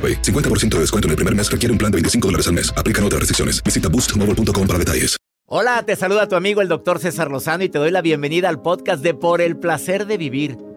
AroPay. 50% de descuento en el primer mes requiere un plan de 25 dólares al mes. Aplican otras restricciones. Visita boostmobile.com para detalles. Hola, te saluda tu amigo el doctor César Lozano y te doy la bienvenida al podcast de Por el Placer de Vivir.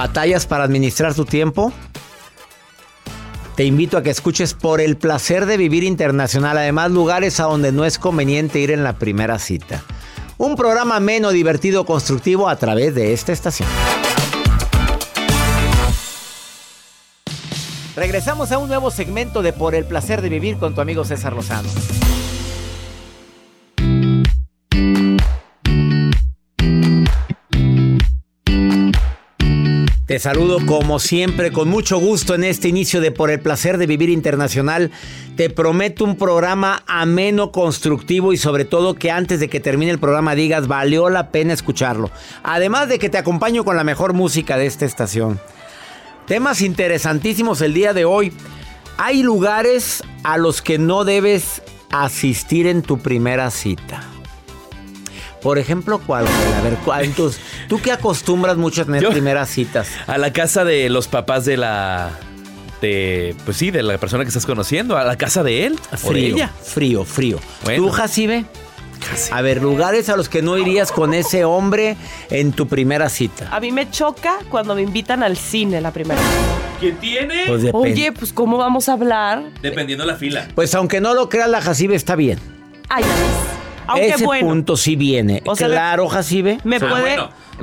¿Batallas para administrar tu tiempo? Te invito a que escuches por el placer de vivir internacional, además lugares a donde no es conveniente ir en la primera cita. Un programa menos divertido, constructivo a través de esta estación. Regresamos a un nuevo segmento de Por el placer de vivir con tu amigo César Lozano. Te saludo como siempre con mucho gusto en este inicio de Por el placer de vivir internacional. Te prometo un programa ameno, constructivo y sobre todo que antes de que termine el programa digas valió la pena escucharlo. Además de que te acompaño con la mejor música de esta estación. Temas interesantísimos el día de hoy. Hay lugares a los que no debes asistir en tu primera cita. Por ejemplo, ¿cuál? A ver, ¿cuál? ¿tú qué acostumbras mucho a tener primeras citas? A la casa de los papás de la. De, pues sí, de la persona que estás conociendo, a la casa de él. Frío, frío, frío. ¿Tú, Jacibe? A ver, lugares a los que no irías con ese hombre en tu primera cita. A mí me choca cuando me invitan al cine la primera vez. ¿Qué tiene? Pues Oye, pues ¿cómo vamos a hablar? Dependiendo la fila. Pues aunque no lo creas, la Jacibe está bien. Ay, Aunque Ese punto sí viene. claro, Jacibe. Me puede...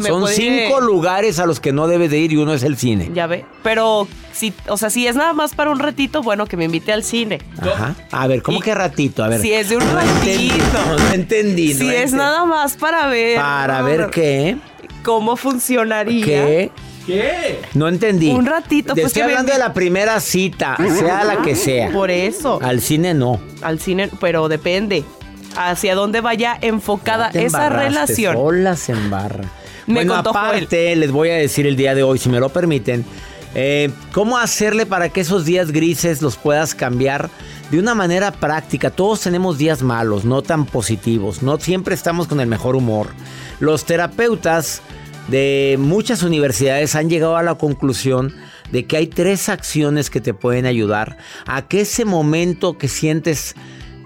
Son cinco lugares a los que no debes de ir y uno es el cine. Ya ve. Pero si, o sea, si es nada más para un ratito, bueno, que me invite al cine. Ajá. A ver, ¿cómo que ratito? A ver. Si es de un ratito. No, entendí. si es nada más para ver. Para ver qué. ¿Cómo funcionaría? ¿Qué? ¿Qué? No entendí. Un ratito. Te pues estoy hablando de la primera cita, sea la que sea. Por eso. Al cine no. Al cine, pero depende. Hacia dónde vaya enfocada esa relación. Sola se embarra bueno, aparte, les voy a decir el día de hoy, si me lo permiten, eh, cómo hacerle para que esos días grises los puedas cambiar de una manera práctica. Todos tenemos días malos, no tan positivos, no siempre estamos con el mejor humor. Los terapeutas de muchas universidades han llegado a la conclusión de que hay tres acciones que te pueden ayudar a que ese momento que sientes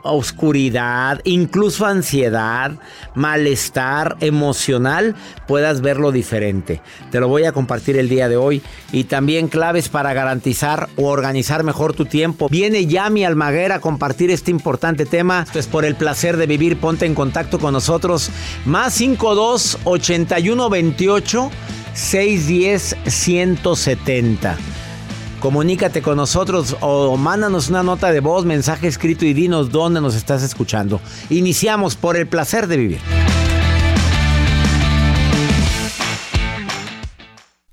oscuridad, incluso ansiedad, malestar emocional, puedas verlo diferente. Te lo voy a compartir el día de hoy y también claves para garantizar o organizar mejor tu tiempo. Viene Yami Almaguera a compartir este importante tema. Esto es por el placer de vivir. Ponte en contacto con nosotros. Más 52 81 28 610 170. Comunícate con nosotros o mándanos una nota de voz, mensaje escrito y dinos dónde nos estás escuchando. Iniciamos por el placer de vivir.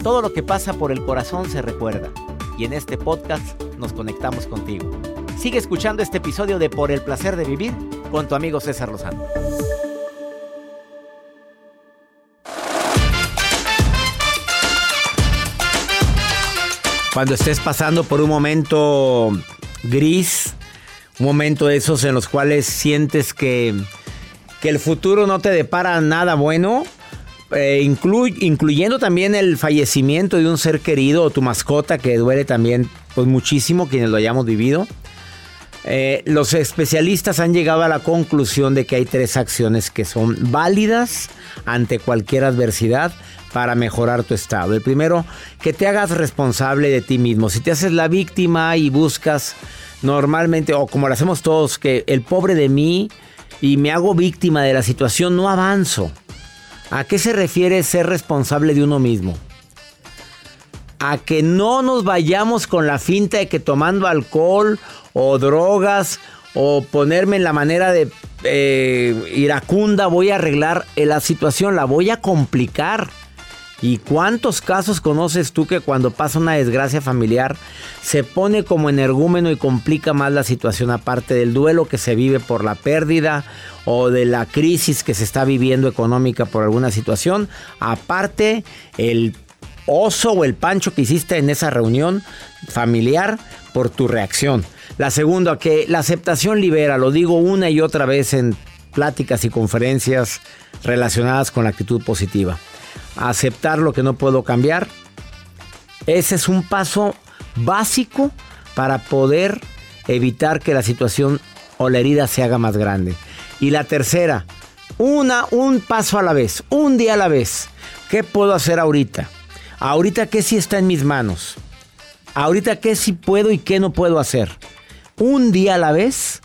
Todo lo que pasa por el corazón se recuerda. Y en este podcast nos conectamos contigo. Sigue escuchando este episodio de Por el Placer de Vivir con tu amigo César Lozano. Cuando estés pasando por un momento gris, un momento de esos en los cuales sientes que, que el futuro no te depara nada bueno, eh, incluyendo también el fallecimiento de un ser querido o tu mascota que duele también pues muchísimo quienes lo hayamos vivido. Eh, los especialistas han llegado a la conclusión de que hay tres acciones que son válidas ante cualquier adversidad para mejorar tu estado. El primero, que te hagas responsable de ti mismo. Si te haces la víctima y buscas normalmente, o como lo hacemos todos, que el pobre de mí y me hago víctima de la situación, no avanzo. ¿A qué se refiere ser responsable de uno mismo? A que no nos vayamos con la finta de que tomando alcohol o drogas o ponerme en la manera de eh, iracunda voy a arreglar la situación, la voy a complicar. ¿Y cuántos casos conoces tú que cuando pasa una desgracia familiar se pone como energúmeno y complica más la situación aparte del duelo que se vive por la pérdida o de la crisis que se está viviendo económica por alguna situación? Aparte el oso o el pancho que hiciste en esa reunión familiar por tu reacción. La segunda, que la aceptación libera, lo digo una y otra vez en pláticas y conferencias relacionadas con la actitud positiva aceptar lo que no puedo cambiar. Ese es un paso básico para poder evitar que la situación o la herida se haga más grande. Y la tercera, una, un paso a la vez, un día a la vez. ¿Qué puedo hacer ahorita? Ahorita qué sí está en mis manos. Ahorita qué sí puedo y qué no puedo hacer. Un día a la vez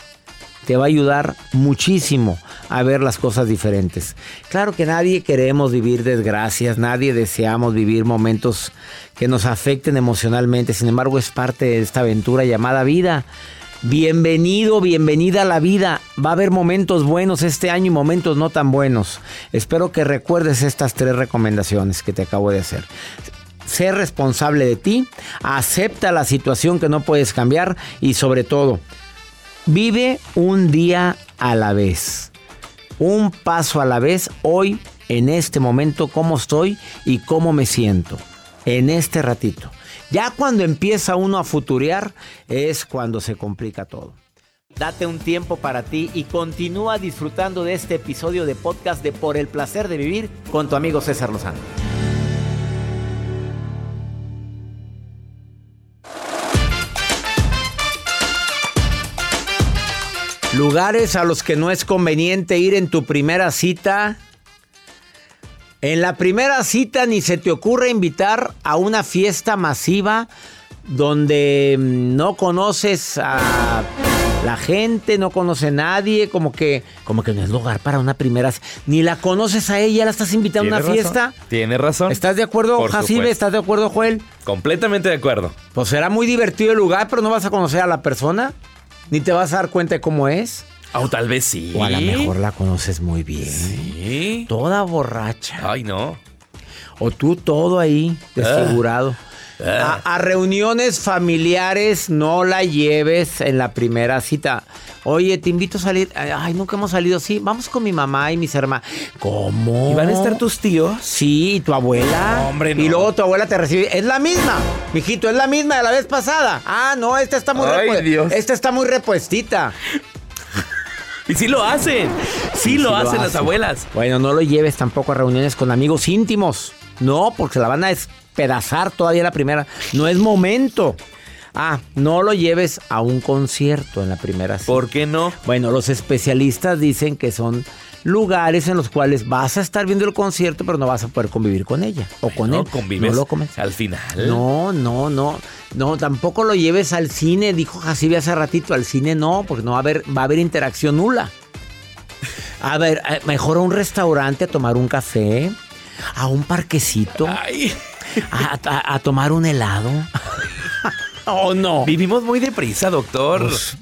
te va a ayudar muchísimo a ver las cosas diferentes. Claro que nadie queremos vivir desgracias, nadie deseamos vivir momentos que nos afecten emocionalmente, sin embargo es parte de esta aventura llamada vida. Bienvenido, bienvenida a la vida. Va a haber momentos buenos este año y momentos no tan buenos. Espero que recuerdes estas tres recomendaciones que te acabo de hacer. Sé responsable de ti, acepta la situación que no puedes cambiar y sobre todo, vive un día a la vez un paso a la vez hoy, en este momento, cómo estoy y cómo me siento. En este ratito. Ya cuando empieza uno a futurear es cuando se complica todo. Date un tiempo para ti y continúa disfrutando de este episodio de podcast de Por el placer de vivir con tu amigo César Lozano. Lugares a los que no es conveniente ir en tu primera cita. En la primera cita ni se te ocurre invitar a una fiesta masiva donde mm, no conoces a la gente, no conoce a nadie, como que, como que no es lugar para una primera ni la conoces a ella, la estás invitando a una fiesta. Tienes razón. ¿Estás de acuerdo, Jacibe? ¿Estás de acuerdo, Joel? Completamente de acuerdo. Pues será muy divertido el lugar, pero no vas a conocer a la persona. Ni te vas a dar cuenta de cómo es. O tal vez sí. O a lo mejor la conoces muy bien. Sí. Toda borracha. Ay, no. O tú todo ahí, desfigurado. A, a reuniones familiares no la lleves en la primera cita. Oye, te invito a salir. Ay, nunca hemos salido. Sí, vamos con mi mamá y mis hermanos. ¿Cómo? ¿Y van a estar tus tíos? Sí, y tu abuela. No, hombre, no. Y luego tu abuela te recibe. Es la misma, mijito, es la misma de la vez pasada. Ah, no, esta está muy Ay, repue- Dios. Esta está muy repuestita. Y sí lo hacen. Sí, lo, hacen las abuelas. Bueno, no lo lleves tampoco a reuniones con amigos íntimos. No, porque la van a despedazar todavía la primera. No es momento. Ah, no lo lleves a un concierto en la primera cita. ¿Por qué no? Bueno, los especialistas dicen que son lugares en los cuales vas a estar viendo el concierto, pero no vas a poder convivir con ella o con No él. convives No lo comes. al final. No, no, no. No, tampoco lo lleves al cine, dijo Jacibe hace ratito. Al cine no, porque no va a haber, va a haber interacción nula. A ver, eh, mejor a un restaurante a tomar un café, a un parquecito, Ay, a, a- a tomar un helado. ¿O no? vivimos muy deprisa, doctor. Pues,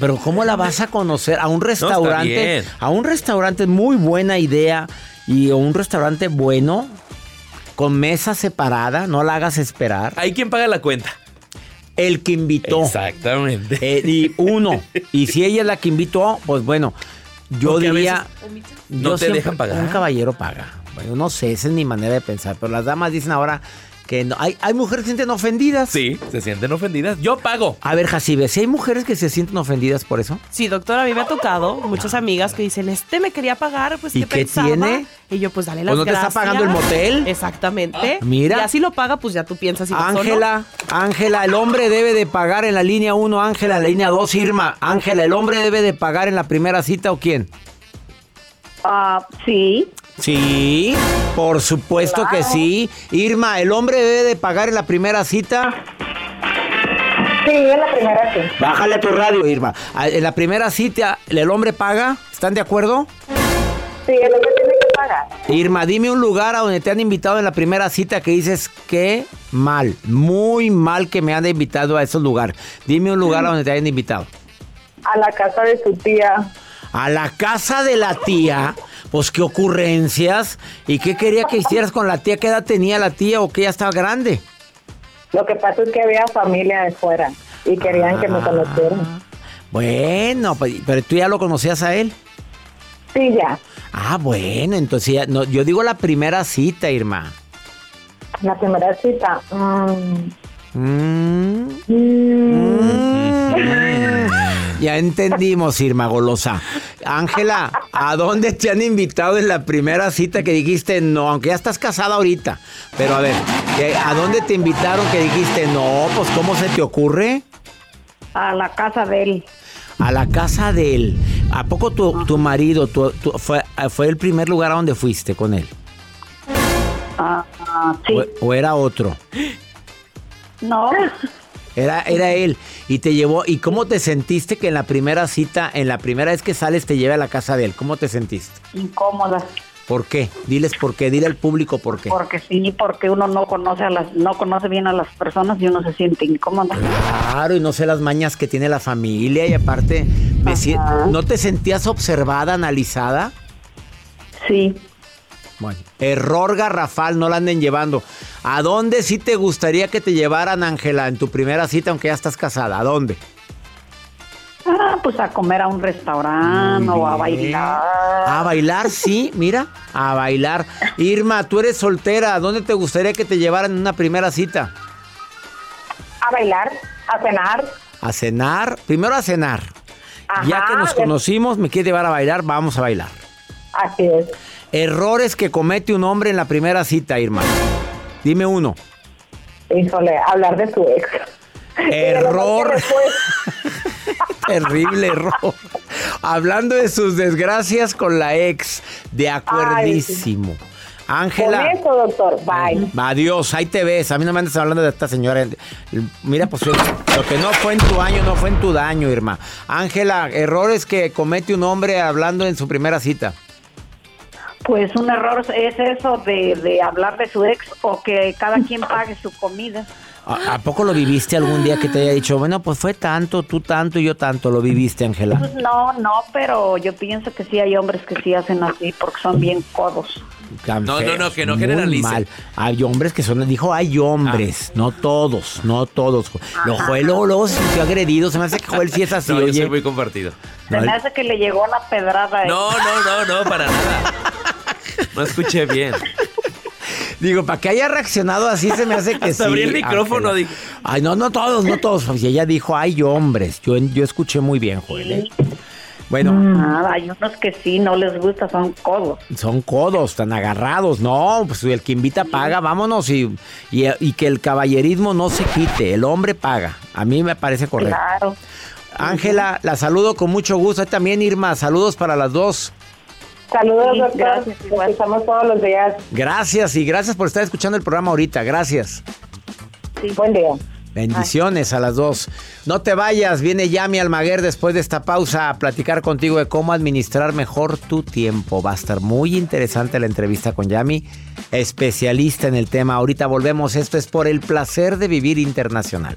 Pero ¿cómo la vas a conocer? A un restaurante. a un restaurante muy buena idea. Y a un restaurante bueno. Con mesa separada. No la hagas esperar. Hay quien paga la cuenta. El que invitó. Exactamente. Eh, y uno. Y si ella es la que invitó, pues bueno. Yo Porque diría. no yo te siempre- dejan pagar. Un caballero paga. Bueno, no sé, esa es mi manera de pensar. Pero las damas dicen ahora que no. Hay, hay mujeres que se sienten ofendidas. Sí, se sienten ofendidas. Yo pago. A ver, Jacibe, si hay mujeres que se sienten ofendidas por eso. Sí, doctor, a mí me ha tocado muchas amigas que dicen, este me quería pagar, pues ¿Y ¿qué qué pensaba? tiene? Y yo, pues dale las Pues no te está gracias. pagando el motel. Exactamente. Mira. Y así lo paga, pues ya tú piensas si. Ángela, Ángela, el hombre debe de pagar en la línea 1, Ángela, en la línea 2, Irma. Ángela, ¿el hombre debe de pagar en la primera cita o quién? Ah, sí. Sí, por supuesto que sí. Irma, ¿el hombre debe de pagar en la primera cita? Sí, es la primera sí. Bájale tu radio, Irma. Ah, En la primera cita, ¿el hombre paga? ¿Están de acuerdo? Sí, lo que tiene que pagar. Irma, dime un lugar a donde te han invitado en la primera cita que dices que mal, muy mal que me han invitado a esos lugares. Dime un lugar a donde te hayan invitado. A la casa de su tía. A la casa de la tía, pues qué ocurrencias. ¿Y qué quería que hicieras con la tía? ¿Qué edad tenía la tía o que ya estaba grande? Lo que pasa es que había familia de fuera y querían que Ah. me conocieran. Bueno, pues, pero tú ya lo conocías a él. Sí, ya. Ah, bueno, entonces ya, no, yo digo la primera cita, Irma. La primera cita. mm, Mm, mm, Ya entendimos, Irma Golosa. Ángela, ¿a dónde te han invitado en la primera cita que dijiste no? Aunque ya estás casada ahorita. Pero a ver, ¿qué- ¿a dónde te invitaron que dijiste no? Pues ¿cómo se te ocurre? a la casa de él. A la casa de él. ¿A poco tu, tu marido tu- tu- fue, fue el primer lugar a donde fuiste con él? Ah, ah, sí. O, o era otro? No. Era, era él. Y te llevó. ¿Y cómo te sentiste que en la primera cita, en la primera vez que sales, te lleve a la casa de él? ¿Cómo te sentiste? Incómoda. ¿Por qué? Diles por qué, dile al público por qué. Porque sí, porque uno no conoce a las, no conoce bien a las personas y uno se siente incómoda. Claro, y no sé las mañas que tiene la familia y aparte, me Ajá. ¿no te sentías observada, analizada? Sí. Bueno, error garrafal, no la anden llevando. ¿A dónde sí te gustaría que te llevaran, Ángela, en tu primera cita, aunque ya estás casada? ¿A dónde? Ah, pues a comer a un restaurante o a bailar. A bailar, sí, mira, a bailar. Irma, tú eres soltera, ¿a dónde te gustaría que te llevaran en una primera cita? A bailar, a cenar. A cenar, primero a cenar. ya que nos conocimos, me quiere llevar a bailar, vamos a bailar. Así es. Errores que comete un hombre en la primera cita, Irma. Dime uno. Híjole, hablar de su ex. Error. Terrible error. Hablando de sus desgracias con la ex. De acuerdísimo. Con Ángela. eso, doctor. Bye. Adiós, ahí te ves. A mí no me andes hablando de esta señora. Mira, pues lo que no fue en tu año, no fue en tu daño, Irma. Ángela, errores que comete un hombre hablando en su primera cita. Pues un error es eso de, de hablar de su ex o que cada quien pague su comida. ¿A, poco lo viviste algún día que te haya dicho, bueno, pues fue tanto, tú tanto y yo tanto? ¿Lo viviste, Ángela? Pues no, no, pero yo pienso que sí hay hombres que sí hacen así porque son bien codos. no, no, no, que no generalice. Mal. Hay hombres que son, dijo, hay hombres, ah. no todos, no todos. Lo Joel luego, luego se sintió agredido, se me hace que Joel sí es así, no, Yo soy muy compartido. Se me hace que le llegó la pedrada. No, no, no, no, para nada. No escuché bien. Digo, para que haya reaccionado así se me hace que sí. Abrí el micrófono, dijo. Ay, no, no todos, no todos. Y ella dijo, hay hombres. Yo, yo escuché muy bien, Joel. ¿eh? Bueno. Hay unos que sí, no les gusta, son codos. Son codos, están agarrados. No, pues el que invita paga, vámonos. Y, y, que el caballerismo no se quite, el hombre paga. A mí me parece correcto. Claro. Ángela, la saludo con mucho gusto. También Irma, saludos para las dos. Saludos, doctor. Gracias, Estamos todos los días. Gracias y gracias por estar escuchando el programa ahorita. Gracias. Sí, buen día. Bendiciones a las dos. No te vayas, viene Yami Almaguer después de esta pausa a platicar contigo de cómo administrar mejor tu tiempo. Va a estar muy interesante la entrevista con Yami, especialista en el tema. Ahorita volvemos, esto es por el placer de vivir internacional.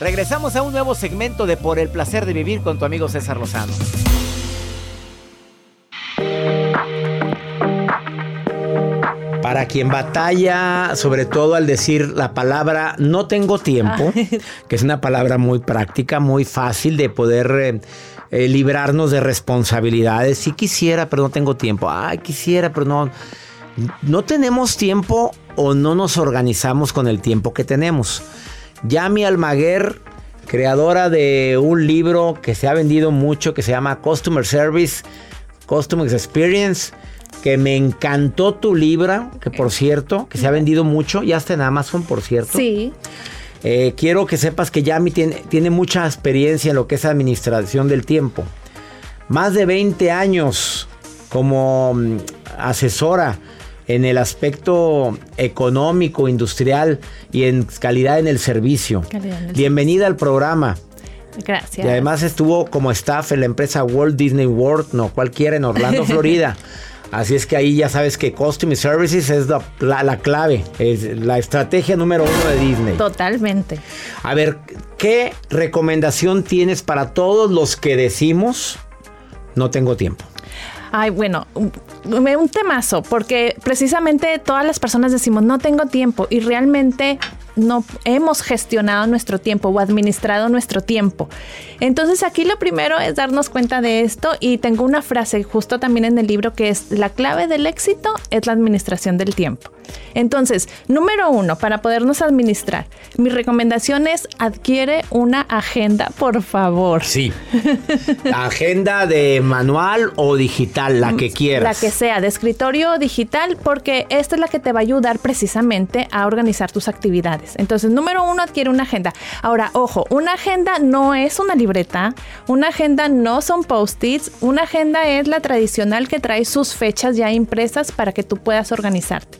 Regresamos a un nuevo segmento de Por el Placer de Vivir con tu amigo César Lozano. Para quien batalla, sobre todo al decir la palabra no tengo tiempo, que es una palabra muy práctica, muy fácil de poder eh, eh, librarnos de responsabilidades. Si quisiera, pero no tengo tiempo. Ay, quisiera, pero no no tenemos tiempo o no nos organizamos con el tiempo que tenemos. Yami Almaguer, creadora de un libro que se ha vendido mucho, que se llama Customer Service, Customer Experience, que me encantó tu libro, que por cierto, que se ha vendido mucho, ya está en Amazon, por cierto. Sí. Eh, quiero que sepas que Yami tiene, tiene mucha experiencia en lo que es administración del tiempo. Más de 20 años como mm, asesora en el aspecto económico, industrial y en calidad en el servicio. Bienvenida al programa. Gracias. Y además estuvo como staff en la empresa Walt Disney World, no cualquiera, en Orlando, Florida. Así es que ahí ya sabes que Customer Services es la, la, clave, es la estrategia número uno de Disney. Totalmente. A ver, ¿qué recomendación tienes para todos los que decimos no tengo tiempo? Ay, bueno, un temazo, porque precisamente todas las personas decimos, no tengo tiempo, y realmente no hemos gestionado nuestro tiempo o administrado nuestro tiempo. Entonces aquí lo primero es darnos cuenta de esto y tengo una frase justo también en el libro que es la clave del éxito es la administración del tiempo. Entonces, número uno, para podernos administrar, mi recomendación es adquiere una agenda, por favor. Sí. agenda de manual o digital, la que quieras. La que sea, de escritorio o digital, porque esta es la que te va a ayudar precisamente a organizar tus actividades. Entonces, número uno, adquiere una agenda. Ahora, ojo, una agenda no es una libreta, una agenda no son post-its, una agenda es la tradicional que trae sus fechas ya impresas para que tú puedas organizarte.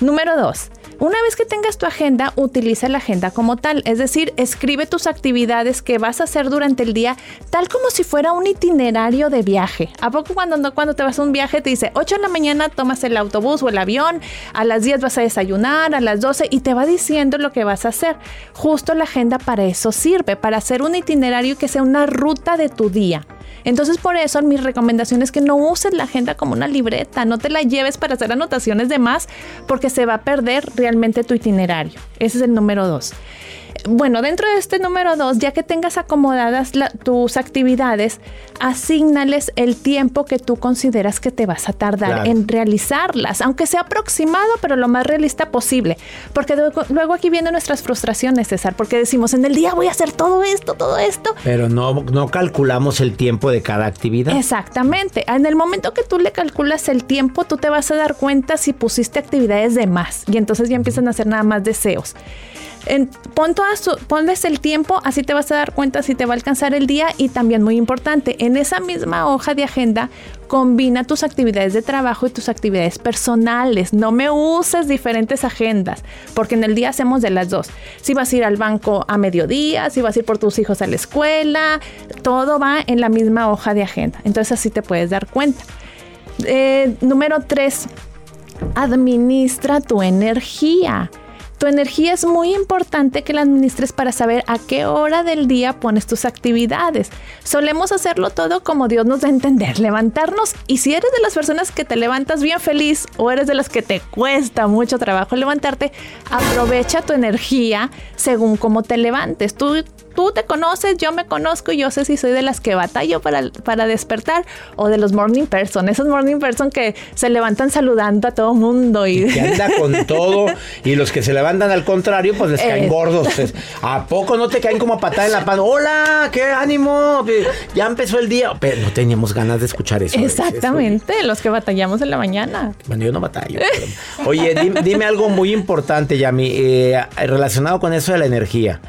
Número dos, Una vez que tengas tu agenda, utiliza la agenda como tal, es decir, escribe tus actividades que vas a hacer durante el día, tal como si fuera un itinerario de viaje. ¿A poco cuando, cuando te vas a un viaje te dice 8 de la mañana tomas el autobús o el avión, a las 10 vas a desayunar, a las 12 y te va diciendo lo que vas a hacer? Justo la agenda para eso sirve, para hacer un itinerario que sea una ruta de tu día. Entonces por eso mi recomendación es que no uses la agenda como una libreta, no te la lleves para hacer anotaciones de más porque se va a perder realmente tu itinerario. Ese es el número dos. Bueno, dentro de este número dos, ya que tengas acomodadas tus actividades, asignales el tiempo que tú consideras que te vas a tardar en realizarlas, aunque sea aproximado, pero lo más realista posible. Porque luego, aquí vienen nuestras frustraciones, César, porque decimos, en el día voy a hacer todo esto, todo esto. Pero no, no calculamos el tiempo de cada actividad. Exactamente. En el momento que tú le calculas el tiempo, tú te vas a dar cuenta si pusiste actividades de más y entonces ya empiezan a hacer nada más deseos pon ponles el tiempo, así te vas a dar cuenta si te va a alcanzar el día y también muy importante, en esa misma hoja de agenda combina tus actividades de trabajo y tus actividades personales. No me uses diferentes agendas, porque en el día hacemos de las dos. Si vas a ir al banco a mediodía, si vas a ir por tus hijos a la escuela, todo va en la misma hoja de agenda. Entonces así te puedes dar cuenta. Eh, número tres, administra tu energía. Tu energía es muy importante que la administres para saber a qué hora del día pones tus actividades. Solemos hacerlo todo como Dios nos da a entender, levantarnos y si eres de las personas que te levantas bien feliz o eres de las que te cuesta mucho trabajo levantarte, aprovecha tu energía según cómo te levantes. Tú tú te conoces, yo me conozco y yo sé si soy de las que batallo para, para despertar o de los morning person, esos morning person que se levantan saludando a todo mundo y, que anda con todo y los que se levantan al contrario pues les caen gordos. ¿A poco no te caen como patada en la pan? Hola, qué ánimo, ya empezó el día. Pero no teníamos ganas de escuchar eso. Exactamente, los que batallamos en la mañana. Bueno, yo no batallo. Oye, dime, algo muy importante, Yami, eh, relacionado con eso de la energía.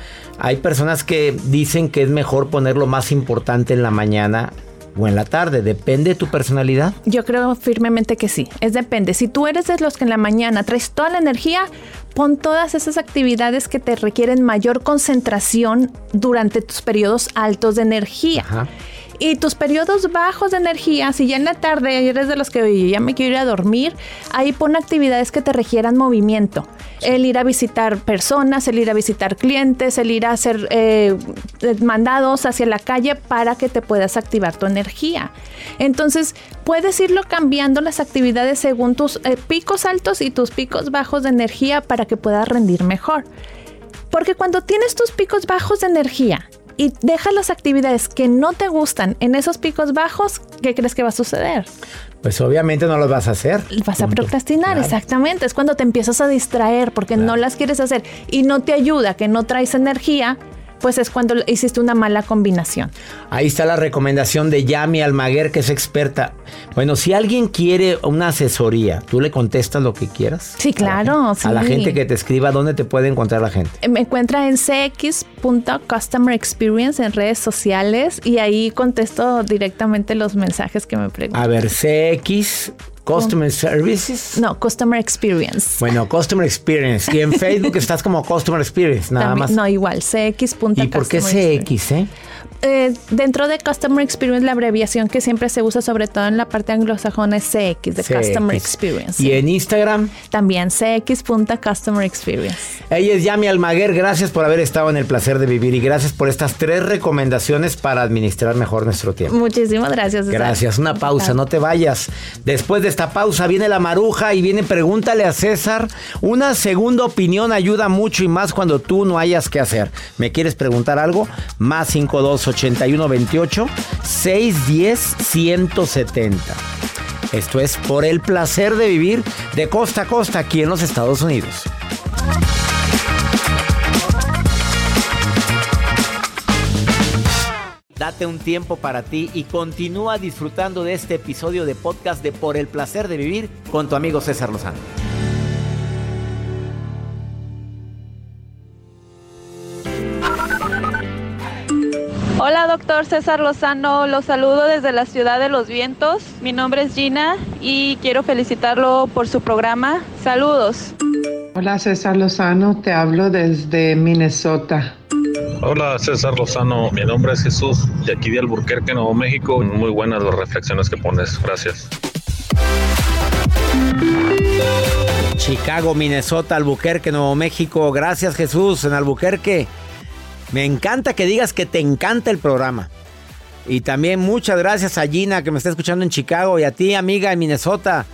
Hay personas que dicen que es mejor poner lo más importante en la mañana o en la tarde. ¿Depende de tu personalidad? Yo creo firmemente que sí. Es depende. Si tú eres de los que en la mañana traes toda la energía, pon todas esas actividades que te requieren mayor concentración durante tus periodos altos de energía. Ajá. Y tus periodos bajos de energía, si ya en la tarde eres de los que ya me quiero ir a dormir, ahí pon actividades que te requieran movimiento. El ir a visitar personas, el ir a visitar clientes, el ir a hacer eh, mandados hacia la calle para que te puedas activar tu energía. Entonces, puedes irlo cambiando las actividades según tus eh, picos altos y tus picos bajos de energía para que puedas rendir mejor. Porque cuando tienes tus picos bajos de energía y deja las actividades que no te gustan en esos picos bajos, ¿qué crees que va a suceder? Pues obviamente no las vas a hacer. Vas a procrastinar, exactamente. Es cuando te empiezas a distraer porque no las quieres hacer y no te ayuda, que no traes energía pues es cuando hiciste una mala combinación. Ahí está la recomendación de Yami Almaguer, que es experta. Bueno, si alguien quiere una asesoría, ¿tú le contestas lo que quieras? Sí, claro. A la, gente que te escriba, ¿dónde te puede encontrar la gente? Me encuentra en cx.customer experience en redes sociales y ahí contesto directamente los mensajes que me preguntan. A ver, cx Customer Services. No, Customer Experience. Bueno, Customer Experience. Y en Facebook estás como Customer Experience, nada más. No, igual, cx. ¿Y por qué CX, eh? Eh, dentro de Customer Experience, la abreviación que siempre se usa, sobre todo en la parte anglosajona, es CX, de Customer Experience. ¿Y en Instagram? También cx.customer experience. Ella es Yami Almaguer. Gracias por haber estado en el placer de vivir y gracias por estas tres recomendaciones para administrar mejor nuestro tiempo. Muchísimas gracias. Gracias. Una pausa, no te vayas. Después de esta pausa viene la maruja y viene Pregúntale a César. Una segunda opinión ayuda mucho y más cuando tú no hayas que hacer. ¿Me quieres preguntar algo? Más 52 8128 610 170. Esto es por el placer de vivir de costa a costa aquí en los Estados Unidos. Date un tiempo para ti y continúa disfrutando de este episodio de podcast de Por el placer de vivir con tu amigo César Lozano. Hola, doctor César Lozano. Los saludo desde la ciudad de Los Vientos. Mi nombre es Gina y quiero felicitarlo por su programa. Saludos. Hola César Lozano, te hablo desde Minnesota. Hola César Lozano, mi nombre es Jesús de aquí de Alburquerque, Nuevo México. Muy buenas las reflexiones que pones, gracias. Chicago, Minnesota, Albuquerque, Nuevo México. Gracias Jesús en Albuquerque. Me encanta que digas que te encanta el programa. Y también muchas gracias a Gina que me está escuchando en Chicago y a ti amiga en Minnesota.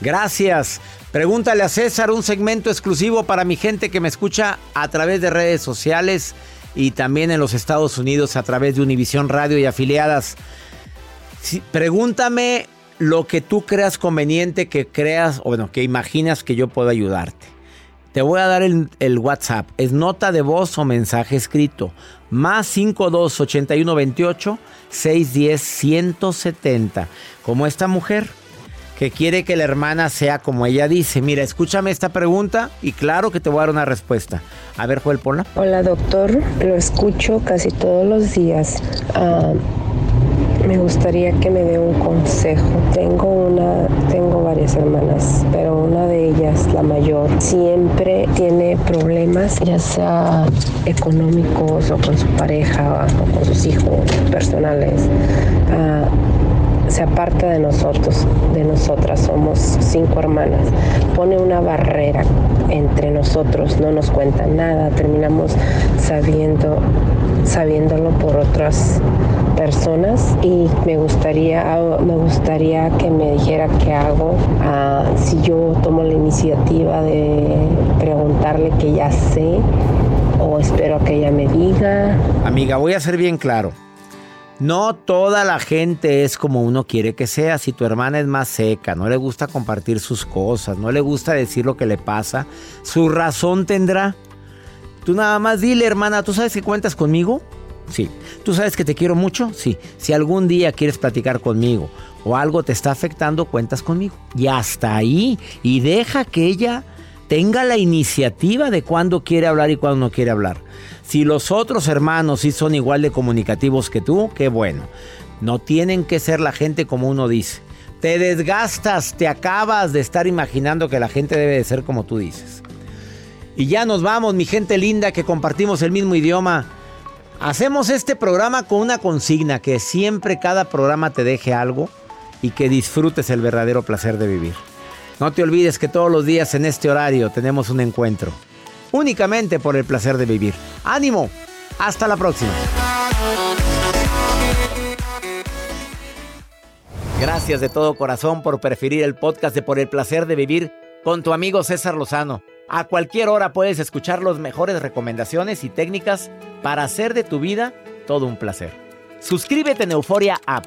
Gracias. Pregúntale a César un segmento exclusivo para mi gente que me escucha a través de redes sociales y también en los Estados Unidos a través de Univisión Radio y afiliadas. pregúntame lo que tú creas conveniente, que creas, o bueno, que imaginas que yo puedo ayudarte. Te voy a dar el, el WhatsApp. Es nota de voz o mensaje escrito. Más 52 81 28 610 170. Como esta mujer que quiere que la hermana sea como ella dice. Mira, escúchame esta pregunta y claro que te voy a dar una respuesta. A ver, Joel, ponla. Hola, doctor. Lo escucho casi todos los días. Ah, me gustaría que me dé un consejo. Tengo una, tengo varias hermanas, pero una de ellas, la mayor, siempre tiene problemas, ya sea económicos o con su pareja o con sus hijos personales. Ah, se aparta de nosotros, de nosotras, somos cinco hermanas, pone una barrera entre nosotros, no nos cuenta nada, terminamos sabiendo, sabiéndolo por otras personas y me gustaría, me gustaría que me dijera qué hago, ah, si yo tomo la iniciativa de preguntarle que ya sé o espero que ella me diga. Amiga, voy a ser bien claro. No toda la gente es como uno quiere que sea. Si tu hermana es más seca, no le gusta compartir sus cosas, no le gusta decir lo que le pasa, su razón tendrá. Tú nada más dile, hermana, ¿tú sabes que cuentas conmigo? Sí. ¿Tú sabes que te quiero mucho? Sí. Si algún día quieres platicar conmigo o algo te está afectando, cuentas conmigo. Y hasta ahí. Y deja que ella tenga la iniciativa de cuándo quiere hablar y cuándo no quiere hablar. Si los otros hermanos sí son igual de comunicativos que tú, qué bueno. No tienen que ser la gente como uno dice. Te desgastas, te acabas de estar imaginando que la gente debe de ser como tú dices. Y ya nos vamos, mi gente linda, que compartimos el mismo idioma. Hacemos este programa con una consigna, que siempre cada programa te deje algo y que disfrutes el verdadero placer de vivir. No te olvides que todos los días en este horario tenemos un encuentro únicamente por el placer de vivir. ¡Ánimo! Hasta la próxima. Gracias de todo corazón por preferir el podcast de Por el placer de vivir con tu amigo César Lozano. A cualquier hora puedes escuchar las mejores recomendaciones y técnicas para hacer de tu vida todo un placer. Suscríbete en Euforia App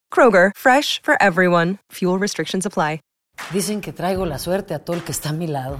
Kroger, fresh for everyone. Fuel restrictions apply. Dicen que traigo la suerte a todo el que está a mi lado.